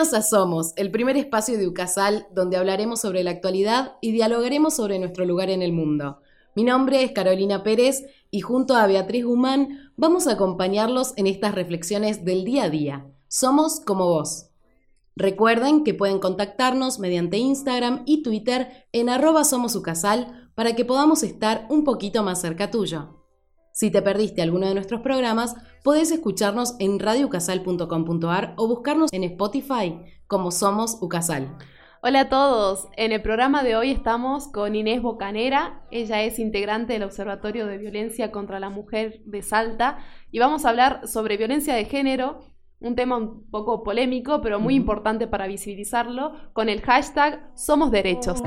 Bienvenidos a Somos, el primer espacio de Ucasal donde hablaremos sobre la actualidad y dialogaremos sobre nuestro lugar en el mundo. Mi nombre es Carolina Pérez y junto a Beatriz Guzmán vamos a acompañarlos en estas reflexiones del día a día. Somos como vos. Recuerden que pueden contactarnos mediante Instagram y Twitter en arroba somosucasal para que podamos estar un poquito más cerca tuyo. Si te perdiste alguno de nuestros programas, podés escucharnos en radioucasal.com.ar o buscarnos en Spotify como Somos Ucasal. Hola a todos, en el programa de hoy estamos con Inés Bocanera, ella es integrante del Observatorio de Violencia contra la Mujer de Salta y vamos a hablar sobre violencia de género, un tema un poco polémico pero muy importante para visibilizarlo, con el hashtag Somos Derechos.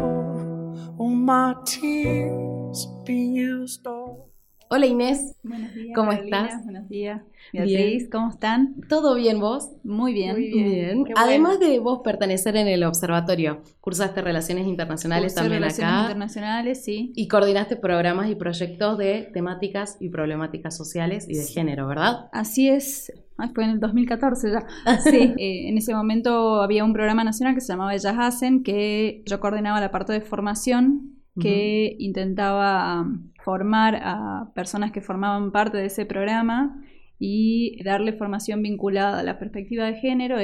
Hola Inés, Buenos días, ¿cómo Carolina. estás? Buenos días. Bien. Beatriz, ¿cómo están? ¿todo bien vos? Muy bien. Muy bien. bueno. Además de vos pertenecer en el observatorio, cursaste Relaciones Internacionales Cursé también Relaciones acá internacionales, sí. y coordinaste programas y proyectos de temáticas y problemáticas sociales y de género, ¿verdad? Así es. Ay, fue en el 2014 ya. Sí. Eh, en ese momento había un programa nacional que se llamaba Ellas Hacen, que yo coordinaba la parte de formación, que intentaba um, formar a personas que formaban parte de ese programa y darle formación vinculada a la perspectiva de género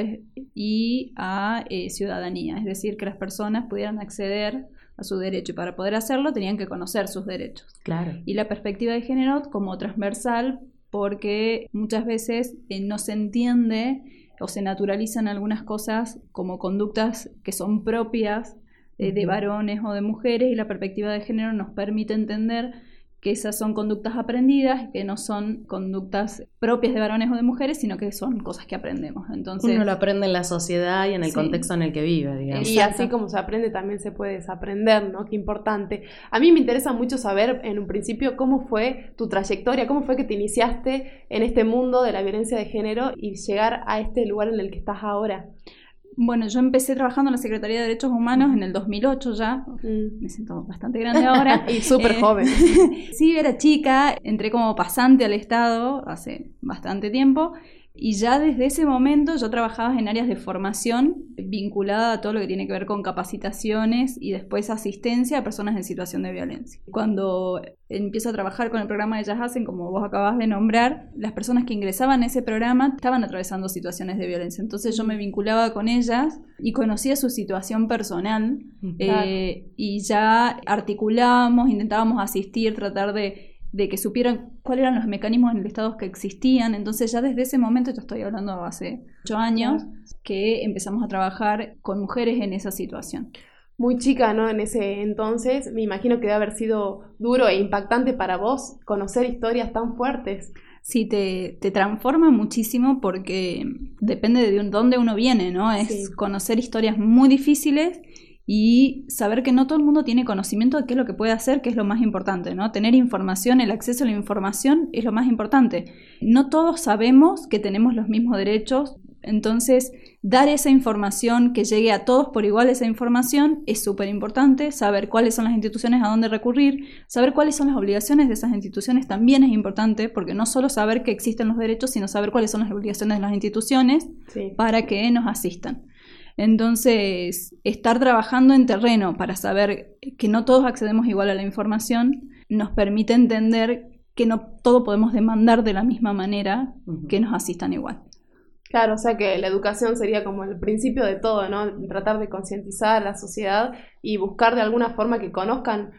y a eh, ciudadanía, es decir, que las personas pudieran acceder a su derecho y para poder hacerlo tenían que conocer sus derechos. Claro. Y la perspectiva de género como transversal porque muchas veces eh, no se entiende o se naturalizan algunas cosas como conductas que son propias eh, de varones o de mujeres y la perspectiva de género nos permite entender que esas son conductas aprendidas y que no son conductas propias de varones o de mujeres, sino que son cosas que aprendemos. Entonces, Uno lo aprende en la sociedad y en el Sí. contexto en el que vive, digamos. Y Exacto. así como se aprende, también se puede desaprender, ¿no? Qué importante. A mí me interesa mucho saber, en un principio, cómo fue tu trayectoria, cómo fue que te iniciaste en este mundo de la violencia de género y llegar a este lugar en el que estás ahora. Bueno, yo empecé trabajando en la Secretaría de Derechos Humanos en el 2008 ya, Mm. me siento bastante grande ahora. Y súper Eh, joven. sí, era chica, entré como pasante al Estado hace bastante tiempo y ya desde ese momento yo trabajaba en áreas de formación vinculada a todo lo que tiene que ver con capacitaciones y después asistencia a personas en situación de violencia. Cuando empiezo a trabajar con el programa de Ellas Hacen, como vos acabas de nombrar, las personas que ingresaban a ese programa estaban atravesando situaciones de violencia. Entonces yo me vinculaba con ellas y conocía su situación personal Claro. eh, y ya articulábamos, intentábamos asistir, tratar de, de que supieran cuáles eran los mecanismos en el Estado que existían. Entonces ya desde ese momento, yo estoy hablando hace ocho años, que empezamos a trabajar con mujeres en esa situación. Muy chica, ¿no? En ese entonces, me imagino que debe haber sido duro e impactante para vos conocer historias tan fuertes. Sí, te, te transforma muchísimo porque depende de dónde uno viene, ¿no? Es Sí. conocer historias muy difíciles y saber que no todo el mundo tiene conocimiento de qué es lo que puede hacer, que es lo más importante, ¿no? Tener información, el acceso a la información es lo más importante. No todos sabemos que tenemos los mismos derechos, entonces dar esa información, que llegue a todos por igual esa información, es súper importante. Saber cuáles son las instituciones a dónde recurrir, saber cuáles son las obligaciones de esas instituciones también es importante, porque no solo saber que existen los derechos, sino saber cuáles son las obligaciones de las instituciones Sí. para que nos asistan. Entonces, estar trabajando en terreno para saber que no todos accedemos igual a la información nos permite entender que no todo podemos demandar de la misma manera que nos asistan igual. Claro, o sea que la educación sería como el principio de todo, ¿no? Tratar de concientizar a la sociedad y buscar de alguna forma que conozcan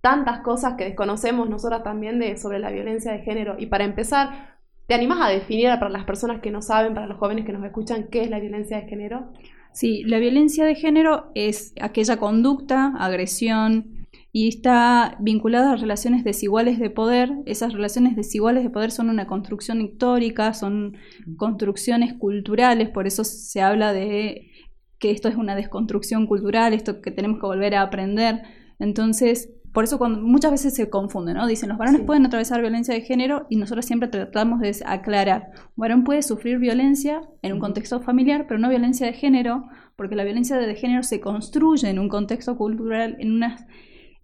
tantas cosas que desconocemos nosotras también de, sobre la violencia de género. Y para empezar, ¿te animas a definir para las personas que no saben, para los jóvenes que nos escuchan, qué es la violencia de género? Sí, la violencia de género es aquella conducta, agresión, y está vinculada a relaciones desiguales de poder. Esas relaciones desiguales de poder son una construcción histórica, son construcciones culturales, por eso se habla de que esto es una desconstrucción cultural, esto que tenemos que volver a aprender. Entonces, por eso cuando muchas veces se confunden, ¿no? Dicen, los varones pueden atravesar violencia de género y nosotros siempre tratamos de aclarar. Un varón puede sufrir violencia en un contexto familiar, pero no violencia de género, porque la violencia de género se construye en un contexto cultural, en unos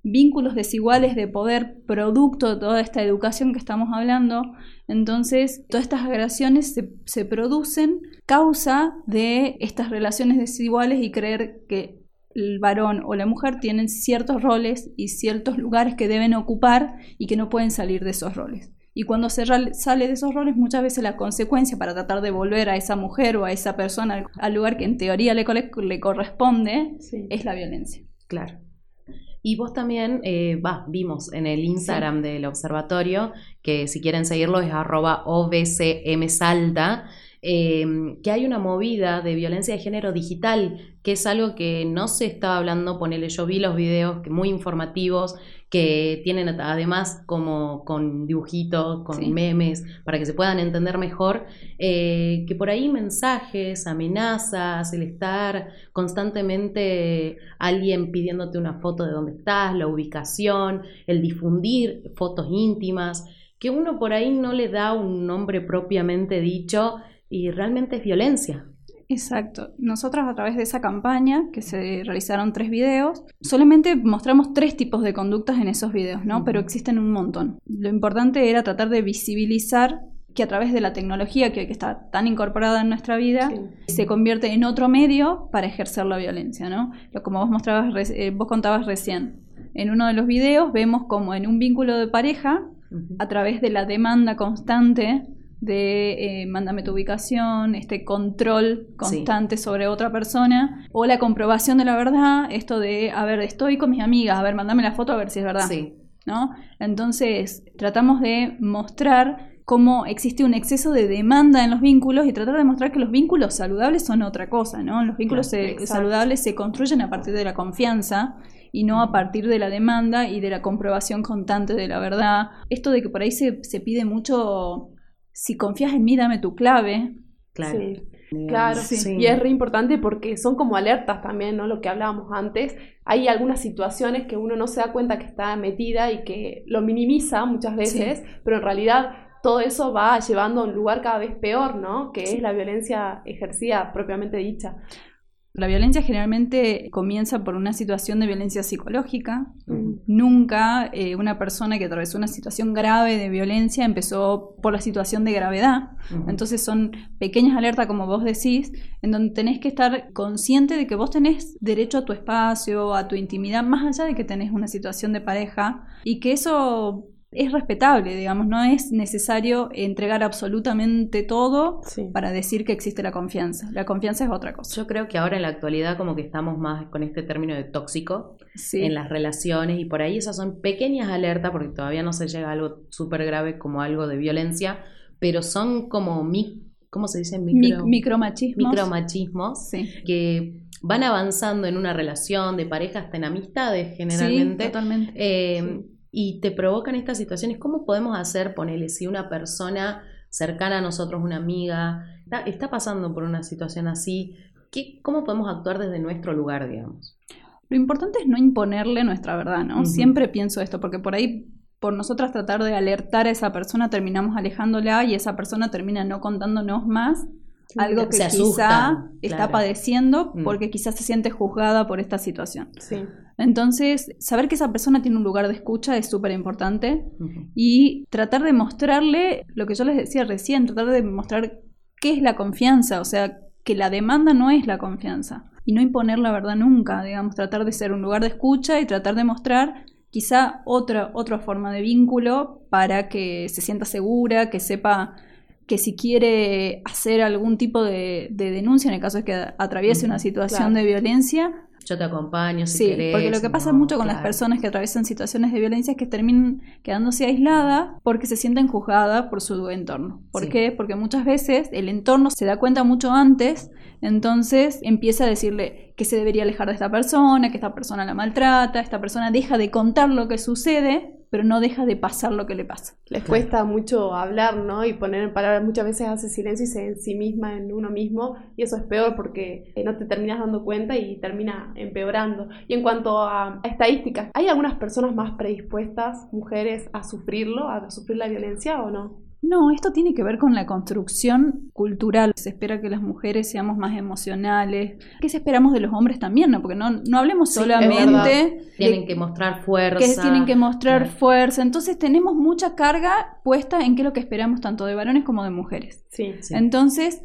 vínculos desiguales de poder producto de toda esta educación que estamos hablando. Entonces, todas estas agresiones se, se producen causa de estas relaciones desiguales y creer que el varón o la mujer tienen ciertos roles y ciertos lugares que deben ocupar y que no pueden salir de esos roles. Y cuando se sale de esos roles, muchas veces la consecuencia para tratar de volver a esa mujer o a esa persona al lugar que en teoría le, le corresponde es la violencia. Claro. Y vos también, eh, vimos en el Instagram del observatorio, que si quieren seguirlo es arroba obcmsalta, Em, que hay una movida de violencia de género digital, que es algo que no se estaba hablando, ponele, yo vi los videos muy informativos, que tienen además como con dibujitos, con memes, para que se puedan entender mejor, eh, que por ahí mensajes, amenazas, el estar constantemente alguien pidiéndote una foto de dónde estás, la ubicación, el difundir fotos íntimas, que uno por ahí no le da un nombre propiamente dicho, y realmente es violencia. Exacto. Nosotros a través de esa campaña, que se realizaron tres videos, solamente mostramos tres tipos de conductas en esos videos, ¿no? Pero existen un montón. Lo importante era tratar de visibilizar que a través de la tecnología que, está tan incorporada en nuestra vida, se convierte en otro medio para ejercer la violencia, ¿no? Como vos mostrabas, eh, vos contabas recién. En uno de los videos vemos como en un vínculo de pareja, a través de la demanda constante de eh, mándame tu ubicación, este control constante sobre otra persona, o la comprobación de la verdad, esto de, a ver, estoy con mis amigas, a ver, mándame la foto a ver si es verdad. ¿no? Entonces, tratamos de mostrar cómo existe un exceso de demanda en los vínculos y tratar de mostrar que los vínculos saludables son otra cosa, ¿no? Los vínculos saludables se construyen a partir de la confianza y no a partir de la demanda y de la comprobación constante de la verdad. Esto de que por ahí se, se pide mucho si confías en mí, dame tu clave. Claro. Claro, sí. y es re importante porque son como alertas también, ¿no? Lo que hablábamos antes. Hay algunas situaciones que uno no se da cuenta que está metida y que lo minimiza muchas veces, pero en realidad todo eso va llevando a un lugar cada vez peor, ¿no? Que es la violencia ejercida propiamente dicha. La violencia generalmente comienza por una situación de violencia psicológica. Nunca eh, una persona que atravesó una situación grave de violencia empezó por la situación de gravedad. Entonces son pequeñas alertas, como vos decís, en donde tenés que estar consciente de que vos tenés derecho a tu espacio, a tu intimidad, más allá de que tenés una situación de pareja, y que eso es respetable, digamos, no es necesario entregar absolutamente todo para decir que existe la confianza. La confianza es otra cosa. Yo creo que ahora en la actualidad como que estamos más con este término de tóxico en las relaciones y por ahí esas son pequeñas alertas porque todavía no se llega a algo súper grave como algo de violencia, pero son como mi, ¿cómo se dice? Micro, micromachismos. Micromachismos que van avanzando en una relación de pareja hasta en amistades generalmente. Sí, totalmente. Eh, y te provocan estas situaciones, ¿cómo podemos hacer, ponele, si una persona cercana a nosotros, una amiga, está, pasando por una situación así, ¿qué, ¿cómo podemos actuar desde nuestro lugar, digamos? Lo importante es no imponerle nuestra verdad, ¿no? Siempre pienso esto, porque por ahí, por nosotras tratar de alertar a esa persona, terminamos alejándola y esa persona termina no contándonos más algo que quizá está padeciendo mm. porque quizás se siente juzgada por esta situación. Sí. Entonces, saber que esa persona tiene un lugar de escucha es súper importante y tratar de mostrarle lo que yo les decía recién, tratar de mostrar qué es la confianza, o sea, que la demanda no es la confianza y no imponer la verdad nunca, digamos, tratar de ser un lugar de escucha y tratar de mostrar quizá otra, otra forma de vínculo para que se sienta segura, que sepa que si quiere hacer algún tipo de, denuncia en el caso de que atraviese una situación de violencia, yo te acompaño si sí, porque lo que pasa mucho con las personas que atraviesan situaciones de violencia es que terminan quedándose aisladas porque se sienten juzgadas por su entorno. ¿Por qué? Porque muchas veces el entorno se da cuenta mucho antes, entonces empieza a decirle que se debería alejar de esta persona, que esta persona la maltrata, esta persona deja de contar lo que sucede pero no deja de pasar lo que le pasa. Les cuesta mucho hablar, ¿no? Y poner en palabras, muchas veces hace silencio y se en sí misma, en uno mismo, y eso es peor porque eh, no te terminas dando cuenta y termina empeorando. Y en cuanto a estadísticas, ¿hay algunas personas más predispuestas, mujeres, a sufrirlo, a sufrir la violencia o no? No, esto tiene que ver con la construcción cultural. Se espera que las mujeres seamos más emocionales. ¿Qué se esperamos de los hombres también? ¿no? Porque no, no hablemos Sí, solamente Tienen que mostrar fuerza. que tienen que mostrar Claro. fuerza. Entonces tenemos mucha carga puesta en qué es lo que esperamos tanto de varones como de mujeres. Sí. Sí. Entonces,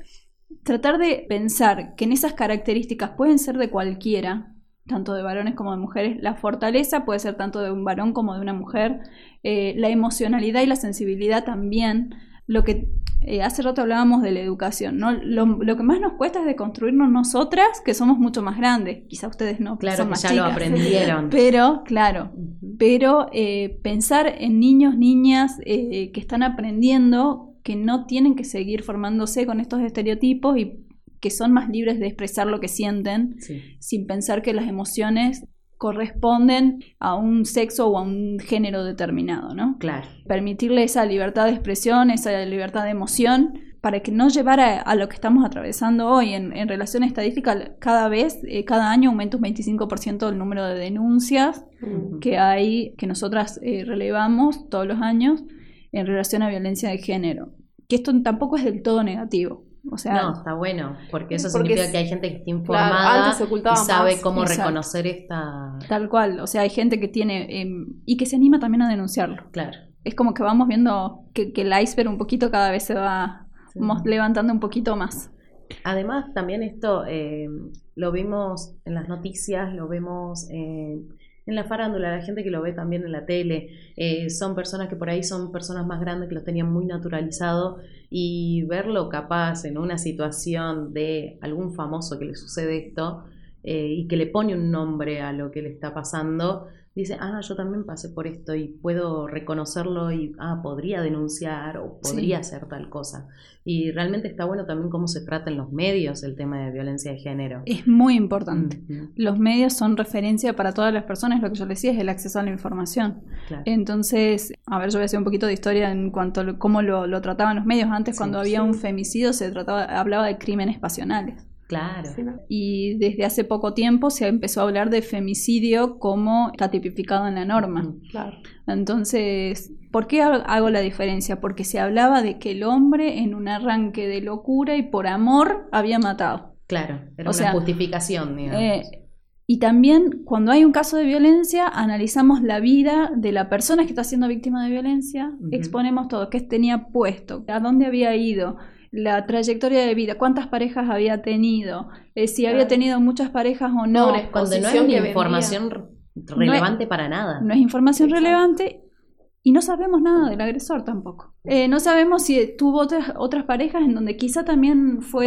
tratar de pensar que en esas características pueden ser de cualquiera, tanto de varones como de mujeres, la fortaleza puede ser tanto de un varón como de una mujer, eh, la emocionalidad y la sensibilidad también, lo que eh, hace rato hablábamos de la educación, ¿no? Lo, lo que más nos cuesta es de construirnos nosotras, que somos mucho más grandes, quizá ustedes no, Claro son más ya lo aprendieron. Pero, claro, pero eh, pensar en niños, niñas eh, que están aprendiendo, que no tienen que seguir formándose con estos estereotipos y que son más libres de expresar lo que sienten Sí. sin pensar que las emociones corresponden a un sexo o a un género determinado, ¿no? Claro. Permitirle esa libertad de expresión, esa libertad de emoción, para que no llevara a lo que estamos atravesando hoy en, en relación estadística, cada vez, eh, cada año aumenta un 25% el número de denuncias que hay, que nosotras eh, relevamos todos los años en relación a violencia de género. Que esto tampoco es del todo negativo. O sea, No, está bueno, porque eso Porque significa que hay gente que está informada y sabe más. cómo Exacto. reconocer esta... tal cual. O sea, hay gente que tiene em, y que se anima también a denunciarlo. Claro. Es como que vamos viendo que, que el iceberg un poquito cada vez se va Sí. levantando un poquito más. Además, también esto eh, lo vimos en las noticias, lo vemos en, en la farándula, la gente que lo ve también en la tele, eh, son personas que por ahí son personas más grandes que lo tenían muy naturalizado y verlo capaz en una situación de algún famoso que le sucede esto eh, y que le pone un nombre a lo que le está pasando, dice, ah, yo también pasé por esto y puedo reconocerlo y, ah, podría denunciar o Sí. podría hacer tal cosa. Y realmente está bueno también cómo se trata en los medios el tema de violencia de género. Es muy importante. Los medios son referencia para todas las personas, lo que yo les decía es el acceso a la información. claro. Entonces, a ver, yo voy a hacer un poquito de historia en cuanto a cómo lo, lo trataban los medios. Antes, Sí, cuando había sí. un femicidio, se trataba, hablaba de crímenes pasionales. Claro. Sí, ¿no? Y desde hace poco tiempo se empezó a hablar de femicidio como está tipificado en la norma. Claro. Entonces, ¿por qué ha- hago la diferencia? Porque se hablaba de que el hombre en un arranque de locura y por amor había matado. Claro, era O una sea, justificación, digamos. Eh, y también cuando hay un caso de violencia, analizamos la vida de la persona que está siendo víctima de violencia, exponemos todo, qué tenía puesto, a dónde había ido, la trayectoria de vida, cuántas parejas había tenido, eh, si había tenido muchas parejas o no. No, Cuando no es vendía. información re- relevante para nada. No es información Exacto. relevante y no sabemos nada del agresor tampoco. Eh, no sabemos si tuvo otras, otras parejas en donde quizá también fue,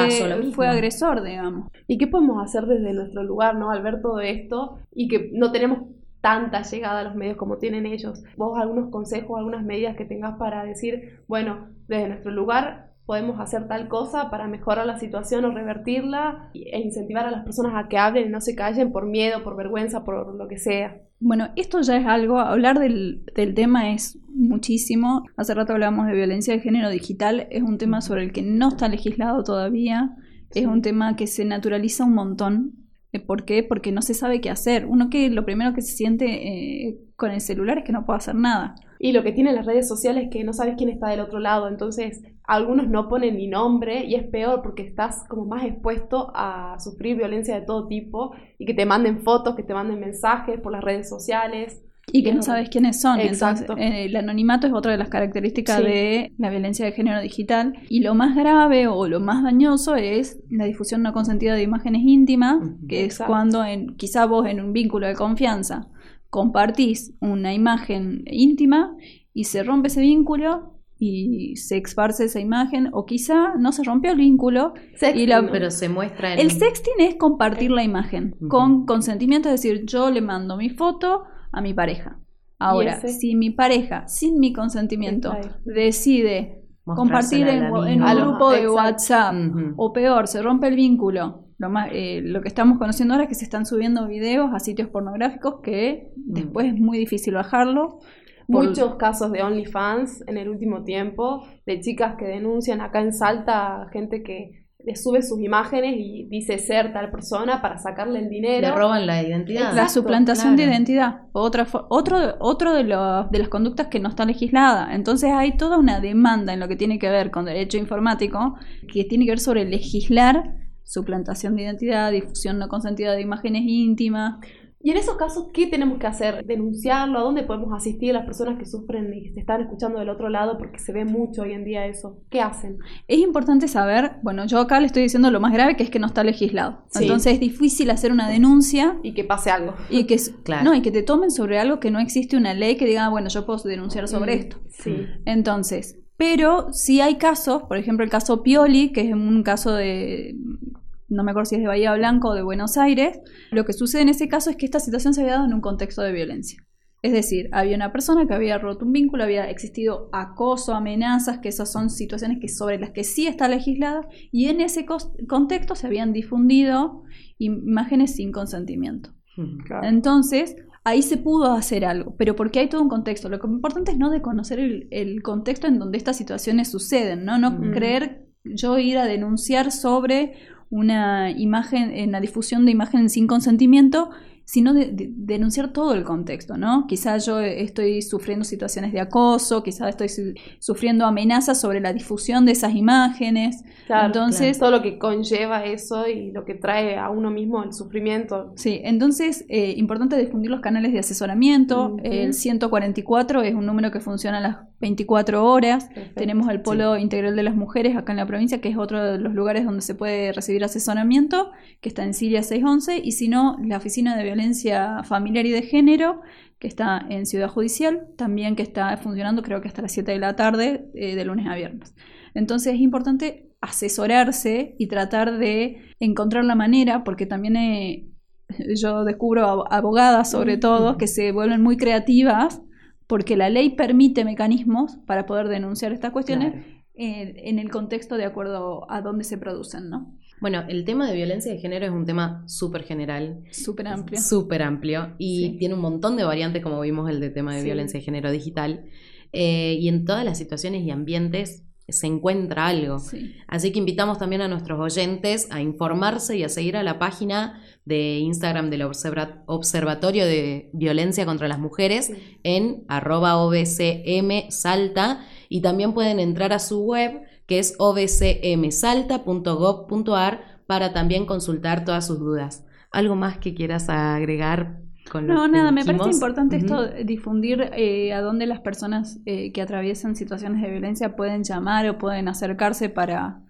fue agresor, digamos. ¿Y qué podemos hacer desde nuestro lugar, ¿no? Al ver todo esto y que no tenemos tanta llegada a los medios como tienen ellos. Vos algunos consejos, algunas medidas que tengas para decir, bueno, desde nuestro lugar podemos hacer tal cosa para mejorar la situación o revertirla e incentivar a las personas a que hablen y no se callen por miedo, por vergüenza, por lo que sea. Bueno, esto ya es algo, hablar del, del tema es muchísimo. Hace rato hablábamos de violencia de género digital, es un tema sobre el que no está legislado todavía, es un tema que se naturaliza un montón. Eh, ¿Por qué? Porque no se sabe qué hacer. Uno que lo primero que se siente eh, con el celular es que no puede hacer nada. Y lo que tienen las redes sociales es que no sabes quién está del otro lado, entonces algunos no ponen ni nombre y es peor porque estás como más expuesto a sufrir violencia de todo tipo y que te manden fotos, que te manden mensajes por las redes sociales. Y que no sabes quiénes son. Exacto. Entonces, eh, el anonimato es otra de las características Sí. de la violencia de género digital. Y lo más grave o lo más dañoso es la difusión no consentida de imágenes íntimas, que es Exacto. cuando en, quizá vos en un vínculo de confianza compartís una imagen íntima y se rompe ese vínculo y se esparce esa imagen o quizá no se rompió el vínculo Sexting, Y la-. Pero se muestra en... el sexting es compartir la imagen con consentimiento, es decir, yo le mando mi foto a mi pareja. Ahora, si mi pareja, sin mi consentimiento, decide compartir en, un grupo de Exacto. WhatsApp, o peor, se rompe el vínculo, lo, más, eh, lo que estamos conociendo ahora es que se están subiendo videos a sitios pornográficos que Mm. después es muy difícil bajarlo. Muchos casos de OnlyFans en el último tiempo, de chicas que denuncian acá en Salta, gente que le sube sus imágenes y dice ser tal persona para sacarle el dinero. Le roban la identidad. la suplantación de identidad. Otra, otro otro de, los- de las conductas que no está legislada. Entonces hay toda una demanda en lo que tiene que ver con derecho informático, que tiene que ver sobre legislar suplantación de identidad, difusión no consentida de imágenes íntimas. Y en esos casos, ¿qué tenemos que hacer? ¿Denunciarlo? ¿A dónde podemos asistir a las personas que sufren y se están escuchando del otro lado? Porque se ve mucho hoy en día eso. ¿Qué hacen? Es importante saber, bueno, yo acá le estoy diciendo lo más grave que es que no está legislado. Sí. Entonces es difícil hacer una denuncia Y que pase algo. y que, Claro. no, y que te tomen sobre algo que no existe una ley que diga, "Ah, bueno, yo puedo denunciar sobre Mm, esto. Sí. Entonces, pero si hay casos, por ejemplo el caso Pioli, que es un caso de, no me acuerdo si es de Bahía Blanco o de Buenos Aires, lo que sucede en ese caso es que esta situación se había dado en un contexto de violencia. Es decir, había una persona que había roto un vínculo, había existido acoso, amenazas, que esas son situaciones que sobre las que sí está legislada, y en ese contexto se habían difundido imágenes sin consentimiento. Claro. Entonces, ahí se pudo hacer algo, pero porque hay todo un contexto. Lo que importante es no de conocer el, el contexto en donde estas situaciones suceden, ¿no? No Mm. creer yo ir a denunciar sobre una imagen, en la difusión de imagen sin consentimiento, sino de, de- denunciar todo el contexto, ¿no? Quizás yo estoy sufriendo situaciones de acoso, quizás estoy su- sufriendo amenazas sobre la difusión de esas imágenes. Claro, Entonces, todo lo que conlleva eso y lo que trae a uno mismo el sufrimiento. Sí, entonces, eh, importante difundir los canales de asesoramiento. El 144 es un número que funciona a las 24 horas. Perfecto. Tenemos el Polo Integral de las Mujeres acá en la provincia, que es otro de los lugares donde se puede recibir asesoramiento, que está en Siria 611. Y si no, la Oficina de Violencia Familiar y de Género, que está en Ciudad Judicial, también que está funcionando creo que hasta las 7 de la tarde, eh, de lunes a viernes. Entonces es importante asesorarse y tratar de encontrar la manera, porque también eh, yo descubro ab- abogadas sobre todo que se vuelven muy creativas porque la ley permite mecanismos para poder denunciar estas cuestiones Claro. eh, en el contexto de acuerdo a dónde se producen, ¿no? Bueno, el tema de violencia de género es un tema súper general, Súper amplio. súper amplio y Sí. tiene un montón de variantes, como vimos el de tema de Sí. violencia de género digital. Eh, y en todas las situaciones y ambientes se encuentra algo. Sí. Así que invitamos también a nuestros oyentes a informarse y a seguir a la página de Instagram del Observa- Observatorio de Violencia contra las Mujeres Sí. en arroba obcm salta y también pueden entrar a su web que es obcmsalta.gov.ar para también consultar todas sus dudas. ¿Algo más que quieras agregar con lo No, que nada, me parece importante esto, difundir eh, a dónde las personas eh, que atraviesan situaciones de violencia pueden llamar o pueden acercarse para,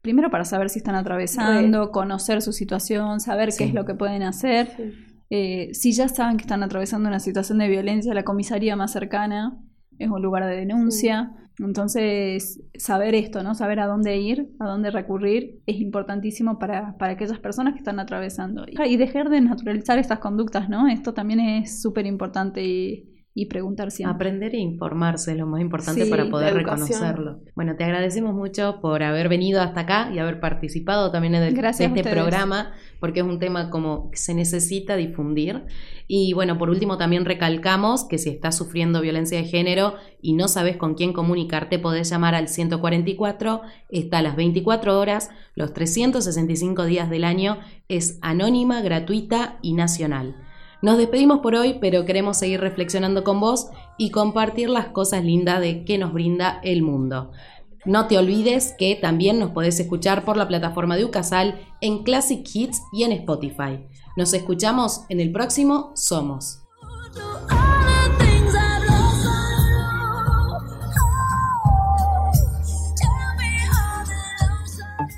primero para saber si están atravesando, conocer su situación, saber Sí. qué es lo que pueden hacer. Sí. Eh, si ya saben que están atravesando una situación de violencia, la comisaría más cercana es un lugar de denuncia. Entonces, saber esto, ¿no? Saber a dónde ir, a dónde recurrir, es importantísimo para, para aquellas personas que están atravesando. Y dejar de naturalizar estas conductas, ¿no? Esto también es súper importante y, y preguntar siempre. Aprender e informarse es lo más importante Sí, para poder reconocerlo. Bueno, te agradecemos mucho por haber venido hasta acá y haber participado también de, Gracias de este programa, porque es un tema como que se necesita difundir. Y bueno, por último también recalcamos que si estás sufriendo violencia de género y no sabes con quién comunicarte, podés llamar al 144, está a las 24 horas, los 365 días del año, es anónima, gratuita y nacional. Nos despedimos por hoy, pero queremos seguir reflexionando con vos y compartir las cosas lindas de que nos brinda el mundo. No te olvides que también nos podés escuchar por la plataforma de Ucasal en Classic Hits y en Spotify. Nos escuchamos en el próximo Somos.